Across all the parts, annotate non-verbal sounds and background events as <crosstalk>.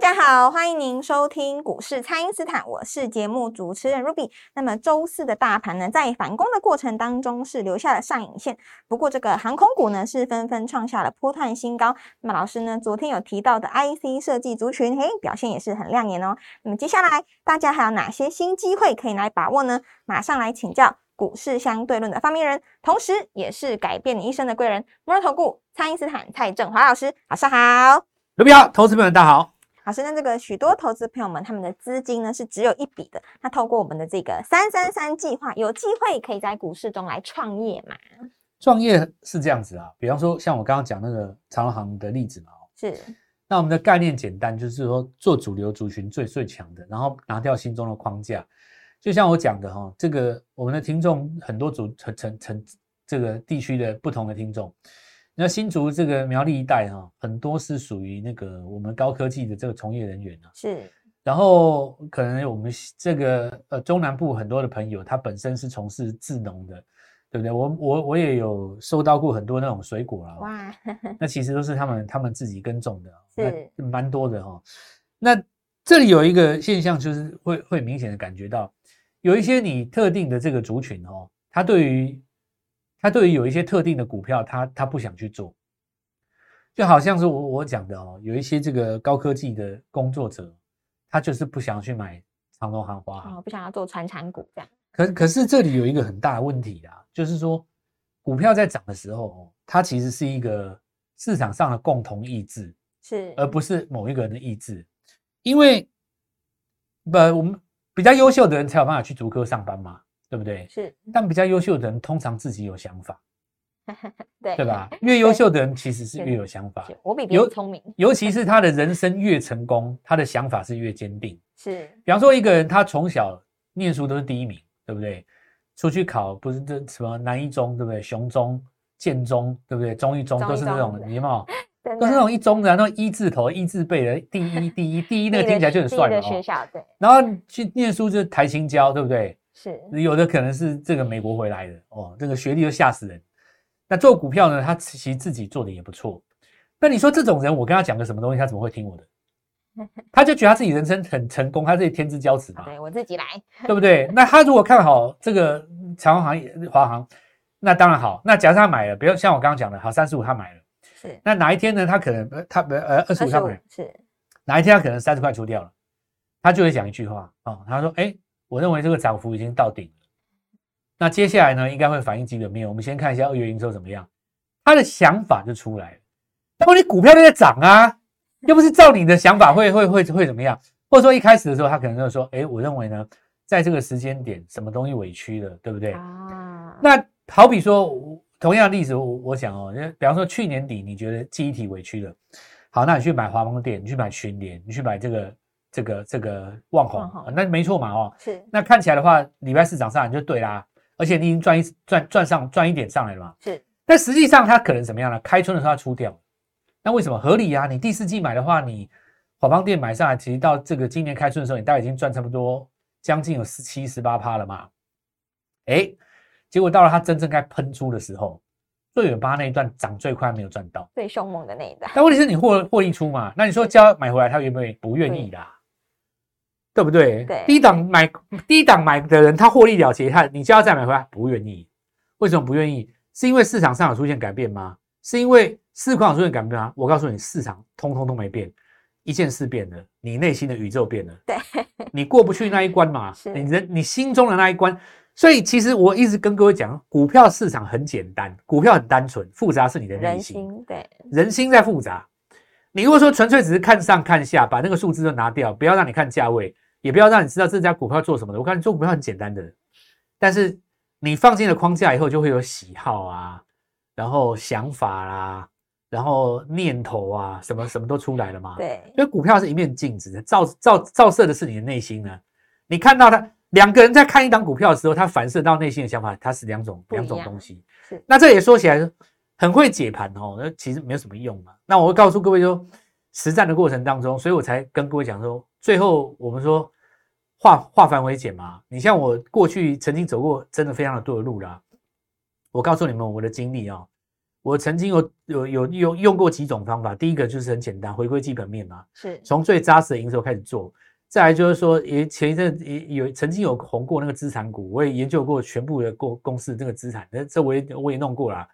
大家好，欢迎您收听股市蔡因斯坦，我是节目主持人 Ruby。那么周四的大盘呢，在反攻的过程当中是留下了上影线，不过这个航空股呢是纷纷创下了波段新高。那么老师呢，昨天有提到的 IC 设计族群，嘿，表现也是很亮眼哦。那么接下来大家还有哪些新机会可以来把握呢？马上来请教股市相对论的发明人，同时也是改变你一生的贵人——摩尔投顾蔡因斯坦蔡振华老师，早上好，Ruby 好，投资朋友大家好。老师，那这个许多投资朋友们，他们的资金呢是只有一笔的。那透过我们的这个三三三计划，有机会可以在股市中来创业嘛？创业是这样子啊，比方说像我刚刚讲那个长隆行的例子嘛，是。那我们的概念简单，就是说做主流族群最最强的，然后拿掉心中的框架。就像我讲的哈，这个我们的听众很多组成成成这个地区的不同的听众。那新竹这个苗栗一带哈，很多是属于那个我们高科技的这个从业人员啊。是，然后可能我们这个呃中南部很多的朋友，他本身是从事智农的，对不对？我我我也有收到过很多那种水果啊。哇，那其实都是他们他们自己耕种的，是蛮多的哈。那这里有一个现象，就是会会明显的感觉到，有一些你特定的这个族群哦，他对于他对于有一些特定的股票，他他不想去做，就好像是我我讲的哦，有一些这个高科技的工作者，他就是不想去买长隆行、华航，不想要做传产股这样。可可是这里有一个很大的问题啊，就是说股票在涨的时候哦，它其实是一个市场上的共同意志，是而不是某一个人的意志，因为不我们比较优秀的人才有办法去逐科上班嘛。对不对？是，但比较优秀的人通常自己有想法，<laughs> 对对吧？越优秀的人其实是越有想法。我比别人聪明，尤其是他的人生越成功，他的想法是越坚定。<laughs> 是，比方说一个人，他从小念书都是第一名，对不对？出去考不是这什么南一中，对不对？雄中、建中，对不对？中一中都是那种，有没有？<laughs> 都是那种一中的，那种一字头、一字辈的，第一、第一、第一，那个听起来就很帅的学校，对。然后去念书就是台青交，对不对？是有的可能是这个美国回来的哦，这个学历都吓死人。那做股票呢，他其实自己做的也不错。那你说这种人，我跟他讲个什么东西，他怎么会听我的？<laughs> 他就觉得他自己人生很成功，他自己天之骄子嘛。对我自己来，对不对？那他如果看好这个长航华航，那当然好。那假设他买了，比如像我刚刚讲的，好三十五他买了，是。那哪一天呢？他可能他呃二十五他买是。哪一天他可能三十块出掉了，他就会讲一句话哦，他说：“哎。”我认为这个涨幅已经到顶了，那接下来呢，应该会反映基本面。我们先看一下二月营收怎么样，他的想法就出来了。那么你股票都在涨啊，又不是照你的想法会会会会怎么样？或者说一开始的时候，他可能就说：“哎，我认为呢，在这个时间点，什么东西委屈了，对不对？”啊，那好比说同样的例子，我我想哦，比方说去年底你觉得记忆体委屈了，好，那你去买华邦电，你去买群联，你去买这个。这个这个旺红，那没错嘛，哦，是，那看起来的话，礼拜四涨上来就对啦，而且你已经赚一赚赚上赚一点上来了嘛，是，但实际上它可能怎么样呢？开春的时候它出掉，那为什么合理啊？你第四季买的话，你华邦店买上来，其实到这个今年开春的时候，你大概已经赚差不多将近有十七十八趴了嘛，哎，结果到了它真正该喷出的时候，最尾巴那一段涨最快没有赚到，最凶猛的那一段，但问题是你获获利出嘛？那你说叫买回来，他愿不愿意？不愿意的。对不对？对，低档买低档买的人，他获利了结，他你叫他再买回来，不愿意。为什么不愿意？是因为市场上有出现改变吗？是因为市况出现改变吗？我告诉你，市场通通都没变，一件事变了，你内心的宇宙变了。对，你过不去那一关嘛？<laughs> 你人你心中的那一关。所以其实我一直跟各位讲，股票市场很简单，股票很单纯，复杂是你的内心。对，人心在复杂。你如果说纯粹只是看上看下，把那个数字都拿掉，不要让你看价位。也不要让你知道这家股票做什么的。我看你做股票很简单的，但是你放进了框架以后，就会有喜好啊，然后想法啦，然后念头啊，什么什么都出来了嘛。，对，因为股票是一面镜子，照照照射的是你的内心呢。你看到他两个人在看一档股票的时候，他反射到内心的想法，它是两种两种东西。是那这也说起来很会解盘哦，那其实没有什么用嘛。那我会告诉各位说，实战的过程当中，所以我才跟各位讲说，最后我们说化化繁为简嘛。你像我过去曾经走过真的非常的多的路啦，我告诉你们我的经历啊、我曾经有有有用用过几种方法，第一个就是很简单，回归基本面嘛，是从最扎实的营收开始做。再来就是说，也前一阵也有曾经有红过那个资产股，我也研究过全部的公公司这个资产，那这我也我也弄过啦。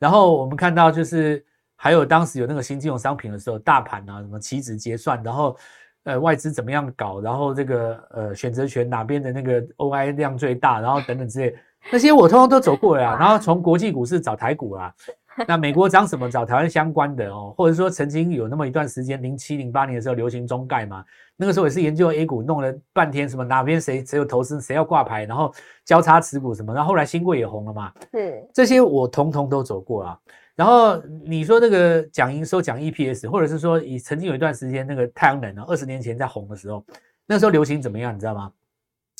然后我们看到就是还有当时有那个新金融商品的时候，大盘啊什么期指结算，然后呃外资怎么样搞，然后这个呃选择权哪边的那个 OI 量最大，然后等等之类，那些我通通都走过了啊。然后从国际股市找台股啊，<laughs> 那美国涨什么找台湾相关的哦，或者说曾经有那么一段时间，零七零八年的时候流行中概嘛，那个时候也是研究 A 股，弄了半天什么哪边谁谁有投资，谁要挂牌，然后交叉持股什么，然后后来新贵也红了嘛，是。这些我统统都走过啊。然后你说那个讲营收、讲 EPS，或者是说以曾经有一段时间那个太阳能啊，二十年前在红的时候，那时候流行怎么样，你知道吗？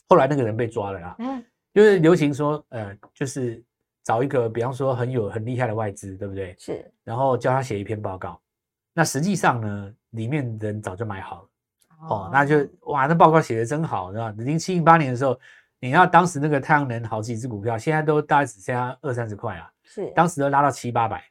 后来那个人被抓了啦，嗯。就是流行说，呃，就是找一个比方说很有很厉害的外资，对不对？是然后叫他写一篇报告，那实际上呢，里面人早就买好了。哦，那就哇，那报告写的真好，是吧？零七零八年的时候，你要当时那个太阳能好几只股票，现在都大概只剩下二三十块啊，是当时都拉到七八百，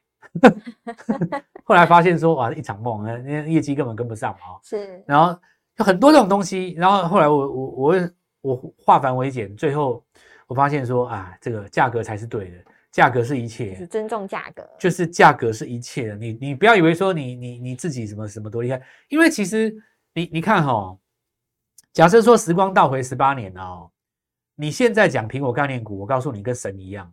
<laughs> 后来发现说哇，一场梦，那那业绩根本跟不上啊、哦。是然后有很多这种东西，然后后来我我我我化繁为简，最后我发现说啊，这个价格才是对的，价格是一切，是尊重价格，就是价格是一切的。你你不要以为说你你你自己什么什么多厉害，因为其实你你看哈、假设说时光倒回十八年哦，你现在讲苹果概念股，我告诉你跟神一样。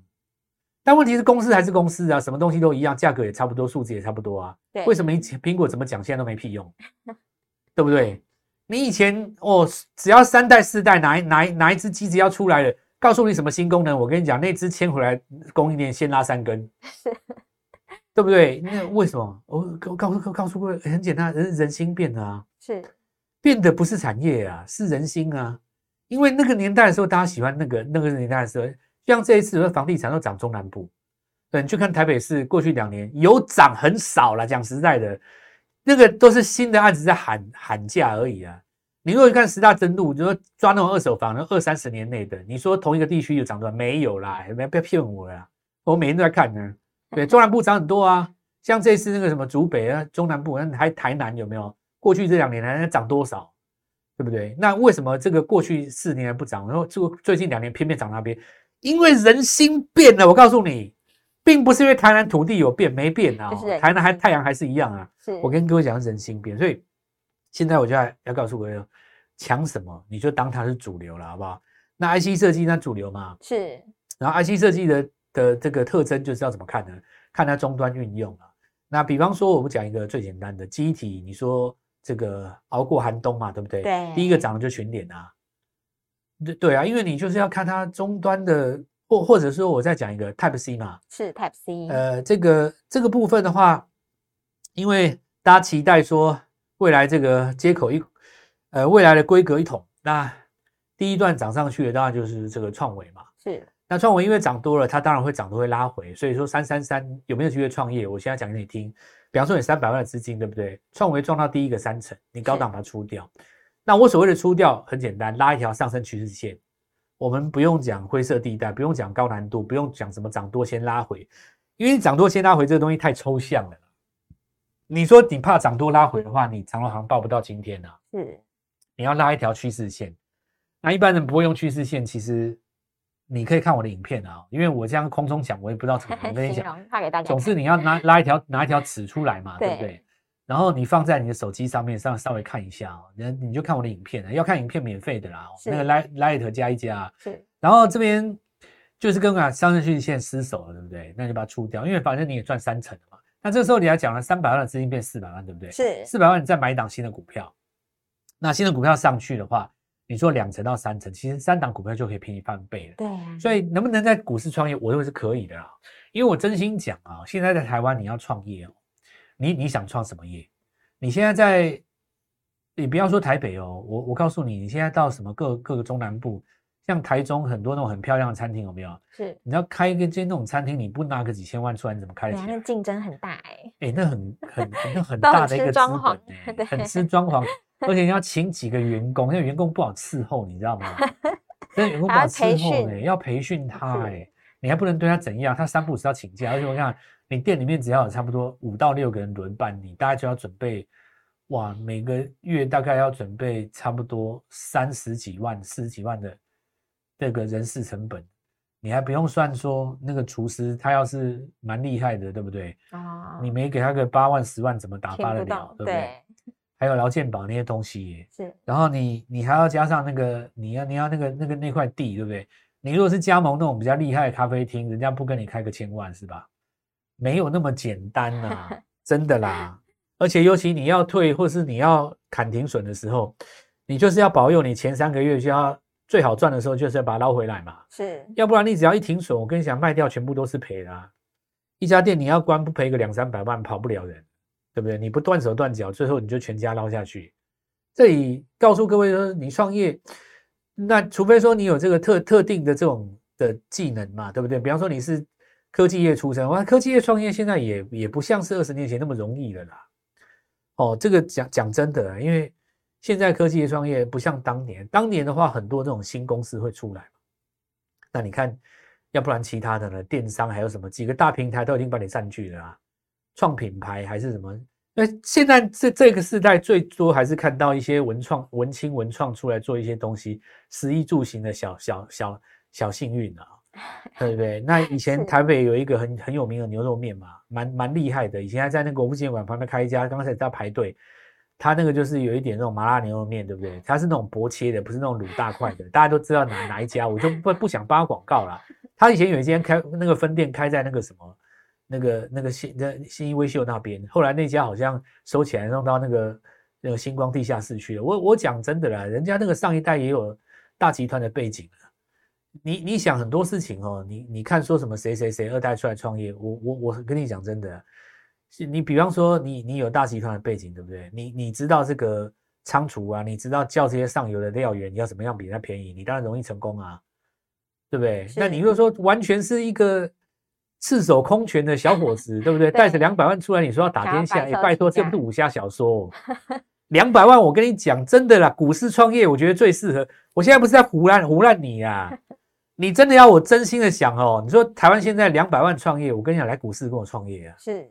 但问题是公司还是公司啊，什么东西都一样，价格也差不多，数字也差不多啊。对为什么你苹果怎么讲，现在都没屁用，<laughs> 对不对？你以前哦，只要三代四代哪一哪一哪一只机子要出来了，告诉你什么新功能，我跟你讲，那只牵回来供应链先拉三根，对不对？那为什么？我我告诉告诉各位，很简单，人人心变了啊，是变的不是产业啊，是人心啊。因为那个年代的时候，大家喜欢那个那个年代的时候，像这一次的房地产都涨中南部，对，你去看台北市过去两年有涨很少了。讲实在的，那个都是新的案子在喊喊价而已啊。你如果看十大增度，你说抓那种二手房，那二三十年内的，你说同一个地区有涨多少？没有啦，不要不要骗我啦，我每天都在看呢。对，中南部涨很多啊，像这次那个什么竹北啊，中南部，那还台南有没有？过去这两年还涨多少？对不对？那为什么这个过去四年还不涨，然后这个最近两年偏偏涨那边？因为人心变了。我告诉你，并不是因为台南土地有变，没变啊、台南还太阳还是一样啊。是，我跟各位讲，是人心变，所以现在我就要要告诉各位，抢什么你就当它是主流了，好不好？那 IC 设计那主流嘛，是然后 IC 设计的的这个特征就是要怎么看呢？看它终端运用啊。那比方说，我们讲一个最简单的机体，你说这个熬过寒冬嘛，对不对？对第一个涨的就群点啊。对对啊，因为你就是要看它终端的，或或者说我再讲一个 Type C 嘛，是 Type C，呃，这个这个部分的话，因为大家期待说未来这个接口一，呃，未来的规格一统，那第一段涨上去的当然就是这个创维嘛。是那创维因为涨多了，它当然会涨都会拉回，所以说三三三有没有机会创业？我现在讲给你听。比方说你三百万的资金，对不对？创维撞到第一个三成，你高档把它出掉。那我所谓的出掉很简单，拉一条上升趋势线。我们不用讲灰色地带，不用讲高难度，不用讲什么涨多先拉回，因为涨多先拉回这个东西太抽象了。你说你怕涨多拉回的话，你长隆行报不到今天啊。是你要拉一条趋势线。那一般人不会用趋势线，其实你可以看我的影片啊，因为我这样空中讲，我也不知道怎么跟你讲，<laughs> 总是你要拿 <laughs> 拉一条拿一条尺出来嘛，对不对对？然后你放在你的手机上面，上稍微看一下哦，然你就看我的影片了。要看影片免费的啦，那个 Light Light 加一加，是然后这边就是跟啊上升趋势线失守了，对不对？那你就把它出掉，因为反正你也赚三成了嘛。那这时候你还讲了三百万的资金变四百万，对不对？是四百万，你再买一档新的股票，那新的股票上去的话，你做两成到三成，其实三档股票就可以便宜翻倍了。对啊，所以能不能在股市创业，我认为是可以的啦。因为我真心讲啊，现在在台湾你要创业哦，你你想创什么业？你现在在，你不要说台北哦，我我告诉你，你现在到什么各各个中南部，像台中很多那种很漂亮的餐厅，有没有？是，你要开一个间那种餐厅，你不拿个几千万出来，你怎么开得起来那？竞争很大哎，哎、那很很那很 <laughs> 大的一个资吃装潢本、欸，<laughs> 很吃装潢，<laughs> 而且你要请几个员工，那个员工不好伺候，你知道吗？那个员工不好伺候呢、训要培训他哎、是你还不能对他怎样，他三不五时要请假，而且我看你店里面只要有差不多五到六个人轮班，你大概就要准备，哇，每个月大概要准备差不多三十几万、四十几万的这个人事成本，你还不用算说那个厨师他要是蛮厉害的，对不对？啊，你没给他个八万十万，怎么打发得了？懂，对不对？对，还有劳健保那些东西耶，是，然后你你还要加上那个你要你要那个那个那块地，对不对？你如果是加盟那种比较厉害的咖啡厅，人家不跟你开个千万是吧？没有那么简单呐、<laughs> 真的啦。而且尤其你要退或是你要砍停损的时候，你就是要保佑你前三个月就要最好赚的时候，就是要把它捞回来嘛。是，要不然你只要一停损，我跟你讲，卖掉全部都是赔的、啊。一家店你要关不赔个两三百万，跑不了人，对不对？你不断手断脚，最后你就全家捞下去。这里告诉各位说，你创业，那除非说你有这个特特定的这种的技能嘛，对不对？比方说你是科技业出身，哇，科技业创业现在也也不像是二十年前那么容易了啦。哦，这个讲讲真的，因为现在科技业创业不像当年，当年的话很多这种新公司会出来嘛。那你看，要不然其他的呢？电商还有什么几个大平台都已经把你占据了啊，创品牌还是什么？那现在这这个时代最多还是看到一些文创、文青、文创出来做一些东西，食衣住行的小小小小幸运啊，<laughs> 对不对？那以前台北有一个很很有名的牛肉面嘛，蛮蛮厉害的，以前还在那个国父纪念馆旁边开一家，刚开始在排队。它那个就是有一点那种麻辣牛肉面，对不对？它是那种薄切的，不是那种卤大块的。大家都知道哪哪一家，我就不不想扒广告了。他以前有一间开那个分店开在那个什么那个那个新那新一微秀那边，后来那家好像收起来，弄到那个那个星光地下室去了。我我讲真的啦，人家那个上一代也有大集团的背景。你你想很多事情哦，你你看说什么谁谁谁二代出来创业，我我我跟你讲真的，你比方说你你有大集团的背景，对不对？你你知道这个仓储啊，你知道叫这些上游的料源你要怎么样比人家便宜，你当然容易成功啊，对不对？那你如果说完全是一个赤手空拳的小伙子，对不对？<laughs> 对带着两百万出来，你说要打天下，哎，拜托，这不是武侠小说、哦。<laughs> 两百万，我跟你讲，真的啦，股市创业，我觉得最适合。我现在不是在胡乱胡乱你啊，<laughs> 你真的要我真心的想哦，你说台湾现在两百万创业，我跟你讲，来股市跟我创业啊，是，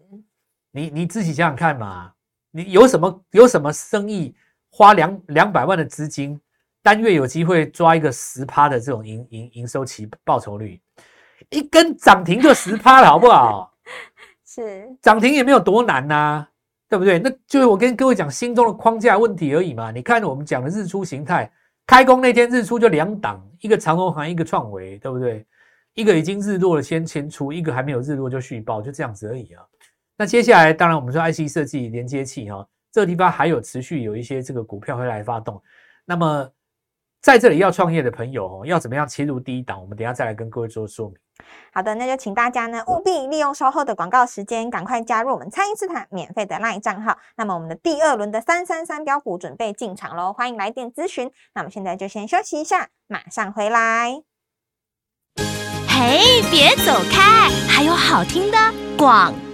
你你自己想想看嘛，你有什么有什么生意花两两百万的资金，单月有机会抓一个十趴的这种营营营收期报酬率，一根涨停就十趴了，好不好？<laughs> 是，涨停也没有多难呐、对不对？那就是我跟各位讲心中的框架问题而已嘛。你看我们讲的日出形态，开工那天日出就两档，一个长虹行，一个创维，对不对？一个已经日落了先先出，一个还没有日落就续报，就这样子而已啊。那接下来，当然我们说 IC 设计连接器哈、这个地方还有持续有一些这个股票会来发动。那么在这里要创业的朋友哦，要怎么样切入第一档？我们等一下再来跟各位做说明。好的，那就请大家呢务必利用稍后的广告时间，赶快加入我们蔡因斯坦免费的 LINE 账号。那么我们的第二轮的三三三标股准备进场喽，欢迎来电咨询。那我们现在就先休息一下，马上回来。嘿，别走开，还有好听的广告。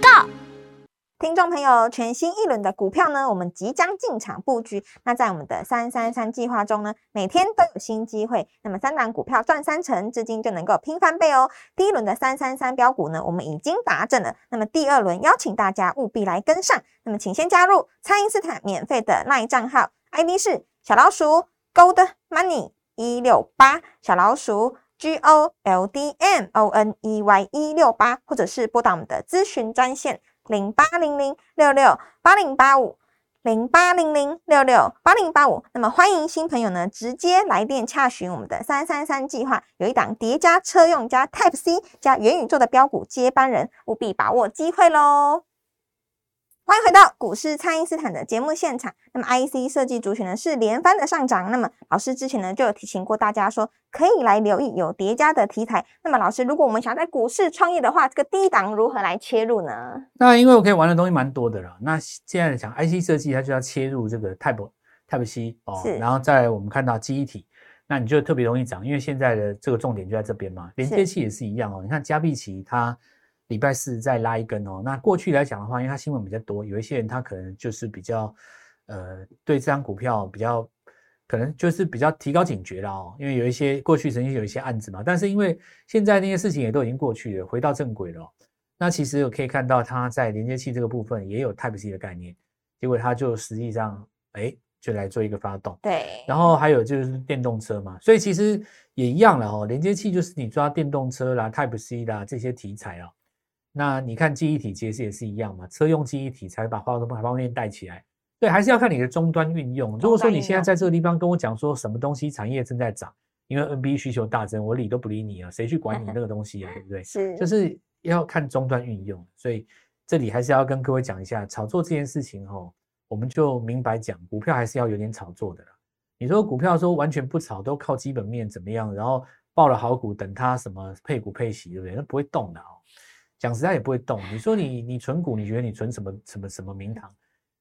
听众朋友，全新一轮的股票呢，我们即将进场布局。那在我们的三三三计划中呢，每天都有新机会。那么三档股票赚三成，至今就能够拼翻倍哦。第一轮的三三三标股呢，我们已经达阵了。那么第二轮邀请大家务必来跟上。那么请先加入蔡因斯坦免费的 LINE 账号，ID 是小老鼠 Gold Money 一六八，小老鼠 G O L D M O N E Y 一六八，或者是拨打我们的咨询专线。零八零零六六八零八五，零八零零六六八零八五。那么欢迎新朋友呢，直接来电洽询我们的三三三计划，有一档叠加车用加 Type C 加元宇宙的标股接班人，务必把握机会喽！欢迎回到股市，蔡因斯坦的节目现场。那么，IC 设计族群呢是连番的上涨。那么，老师之前呢就有提醒过大家说，可以来留意有叠加的题材。那么，老师，如果我们想要在股市创业的话，这个低档如何来切入呢？那因为我可以玩的东西蛮多的了。那现在讲 IC 设计，它就要切入这个 Type Type C 哦，然后再我们看到记忆体，那你就特别容易涨，因为现在的这个重点就在这边嘛。连接器也是一样哦，你看加必奇它。礼拜四再拉一根哦。那过去来讲的话，因为它新闻比较多，有一些人他可能就是比较，呃，对这张股票比较，可能就是比较提高警觉了哦。因为有一些过去曾经有一些案子嘛，但是因为现在那些事情也都已经过去了，回到正轨了。那其实我可以看到它在连接器这个部分也有 Type C 的概念，结果它就实际上哎就来做一个发动。对。然后还有就是电动车嘛，所以其实也一样了哦。连接器就是你抓电动车啦、Type C 啦这些题材啊。那你看记忆体其实也是一样嘛，车用记忆体才把华东方面带起来。对，还是要看你的终端运用。如果说你现在在这个地方跟我讲说什么东西产业正在涨，因为 NB 需求大增，我理都不理你啊，谁去管你那个东西啊，对不对？<laughs> 是，就是要看终端运用。所以这里还是要跟各位讲一下，炒作这件事情哦，我们就明白讲，股票还是要有点炒作的啦。你说股票说完全不炒，都靠基本面怎么样，然后报了好股，等它什么配股配息，对不对？那不会动的哦。讲实在也不会动。你说你你存股，你觉得你存什么什么什么名堂？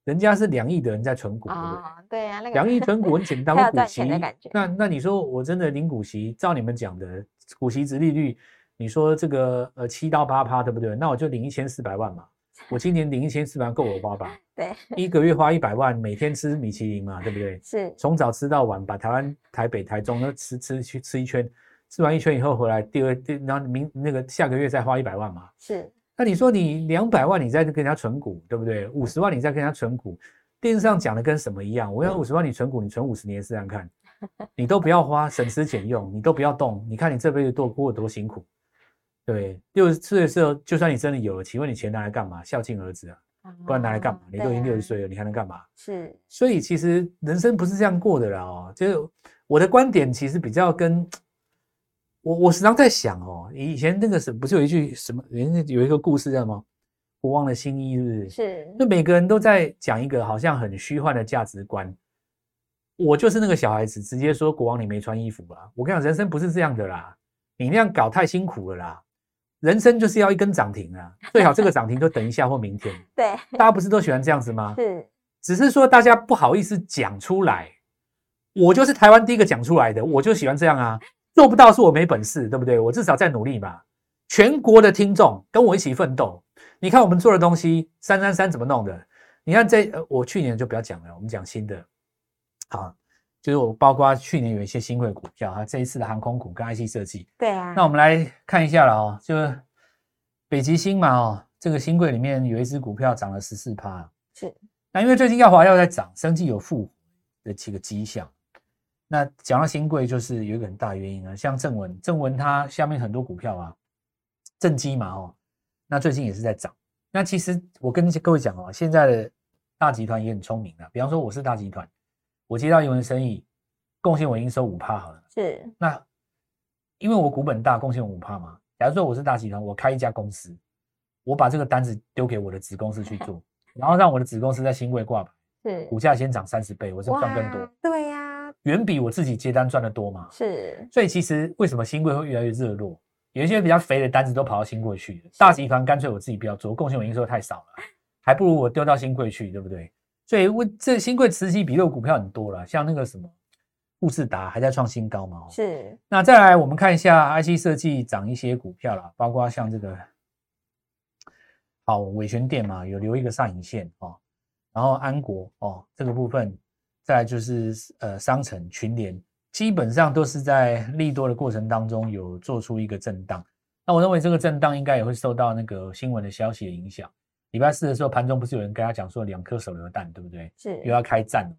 人家是两亿的人在存股，对不对？对呀，两亿存股很简单，<laughs> 股息。那那你说我真的领股息，照你们讲的股息值利率，你说这个呃七到八趴，对不对？那我就领一千四百万嘛。我今年领一千四百万够我花吧？<laughs> 对，一个月花一百万，每天吃米其林嘛，对不对？是，从早吃到晚，把台湾台北台中都吃吃去吃一圈。吃完一圈以后回来，第二第然后明那个下个月再花一百万嘛。是，那你说你两百万你再跟人家存股，对不对？五十万你再跟人家存股，电视上讲的跟什么一样？我要五十万你存股，你存五十年试试看，<laughs> 你都不要花，省吃俭用，你都不要动，你看你这辈子多过多辛苦，对，六十岁的时候，就算你真的有了，请问你钱拿来干嘛？孝敬儿子啊，不然拿来干嘛？你都已经六十岁了，你还能干嘛？是，所以其实人生不是这样过的啦哦，就是我的观点其实比较跟。我我时常在想哦，以前那个是不是有一句什么？人家有一个故事叫什么？国王的新衣是不是？是。那每个人都在讲一个好像很虚幻的价值观。我就是那个小孩子，直接说国王你没穿衣服吧！我跟你讲，人生不是这样的啦，你那样搞太辛苦了啦。人生就是要一根涨停啊，最好这个涨停就等一下或明天。对。大家不是都喜欢这样子吗？<laughs> 是。只是说大家不好意思讲出来。我就是台湾第一个讲出来的，我就喜欢这样啊。做不到是我没本事，对不对？我至少在努力吧。全国的听众跟我一起奋斗。你看我们做的东西，三三三怎么弄的？你看这，我去年就不要讲了，我们讲新的。好，就是我包括去年有一些新贵股票啊，这一次的航空股跟 IC 设计。对啊。那我们来看一下了哦，就是北极星嘛哦，这个新贵里面有一只股票涨了十四趴。是。那因为最近耀华药在涨，生计有复活的几个迹象。那讲到新贵，就是有一个很大原因啊，像正文，正文它下面很多股票啊，正基嘛哦，那最近也是在涨。那其实我跟各位讲哦，现在的大集团也很聪明的，比方说我是大集团，我接到一门生意，贡献我应收五趴好了。是。那因为我股本大，贡献五趴嘛。假如说我是大集团，我开一家公司，我把这个单子丢给我的子公司去做，然后让我的子公司在新贵挂牌，是股价先涨三十倍，我是赚更多。对呀。远比我自己接单赚的多嘛？是，所以其实为什么新贵会越来越热络？有一些比较肥的单子都跑到新贵去了。大集团干脆我自己不要做，贡献我营收太少了，还不如我丢到新贵去，对不对？所以问这新贵持期比肉股票很多了，像那个什么富士达还在创新高嘛？是。那再来我们看一下 IC 设计涨一些股票啦，包括像这个好伟权店嘛，有留一个上影线哦，然后安国哦这个部分。再就是呃，商城群联基本上都是在 <laughs> 利多的过程当中有做出一个震荡。那我认为这个震荡应该也会受到那个新闻的消息的影响。礼拜四的时候盘中不是有人跟他讲说两颗手榴弹，对不对？是又要开战了。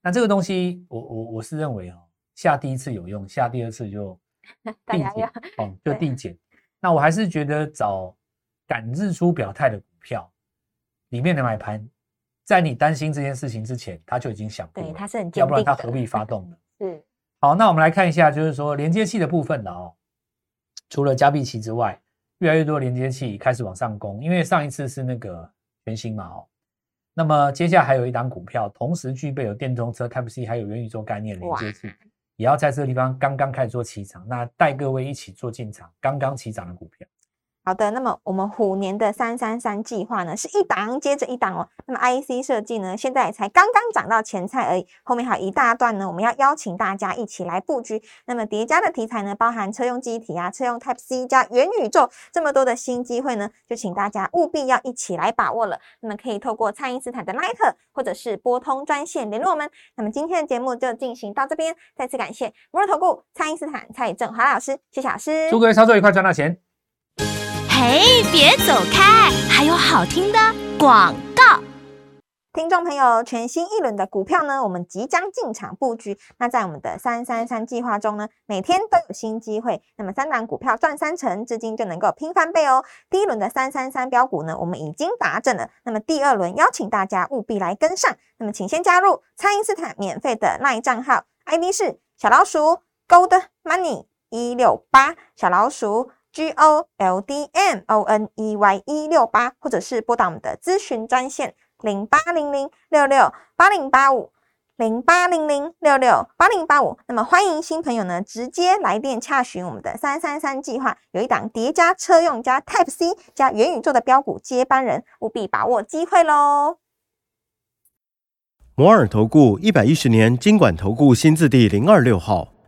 那这个东西，我我我是认为哦，下第一次有用，下第二次就 <laughs> 递减哦，<laughs> 就递减。那我还是觉得找敢日出表态的股票里面的买盘。在你担心这件事情之前，他就已经想过了，他是很要不然他何必发动呢？<laughs> 是。好，那我们来看一下，就是说连接器的部分了哦。除了加币期之外，越来越多连接器开始往上攻，因为上一次是那个全新嘛哦。那么接下来还有一档股票，同时具备有电动车 Type C 还有元宇宙概念连接器，也要在这个地方刚刚开始做起涨，那带各位一起做进场，刚刚起涨的股票。好的，那么我们虎年的三三三计划呢，是一档接着一档哦。那么 IC 设计呢，现在才刚刚涨到前菜而已，后面还有一大段呢，我们要邀请大家一起来布局。那么叠加的题材呢，包含车用机体啊、车用 Type C 加元宇宙这么多的新机会呢，就请大家务必要一起来把握了。那么可以透过蔡因斯坦的 Line 或者是拨通专线联络我们。那么今天的节目就进行到这边，再次感谢摩尔投顾蔡因斯坦蔡振华老师，谢谢老师，祝各位操作愉快，赚到钱。嘿，别走开！还有好听的广告。听众朋友，全新一轮的股票呢，我们即将进场布局。那在我们的三三三计划中呢，每天都有新机会。那么三档股票赚三成，资金就能够拼翻倍哦。第一轮的三三三标股呢，我们已经达阵了。那么第二轮邀请大家务必来跟上。那么请先加入蔡因斯坦免费的赖账号，ID 是小老鼠 Gold Money 一六八小老鼠。G O L D M O N E Y 一六八，或者是拨打我们的咨询专线零八零零六六八零八五零八零零六六八零八五。那么欢迎新朋友呢，直接来电洽询我们的三三三计划，有一档叠加车用加 Type C 加元宇宙的标股接班人，务必把握机会喽！摩尔投顾一百一十年经管投顾新字第零二六号。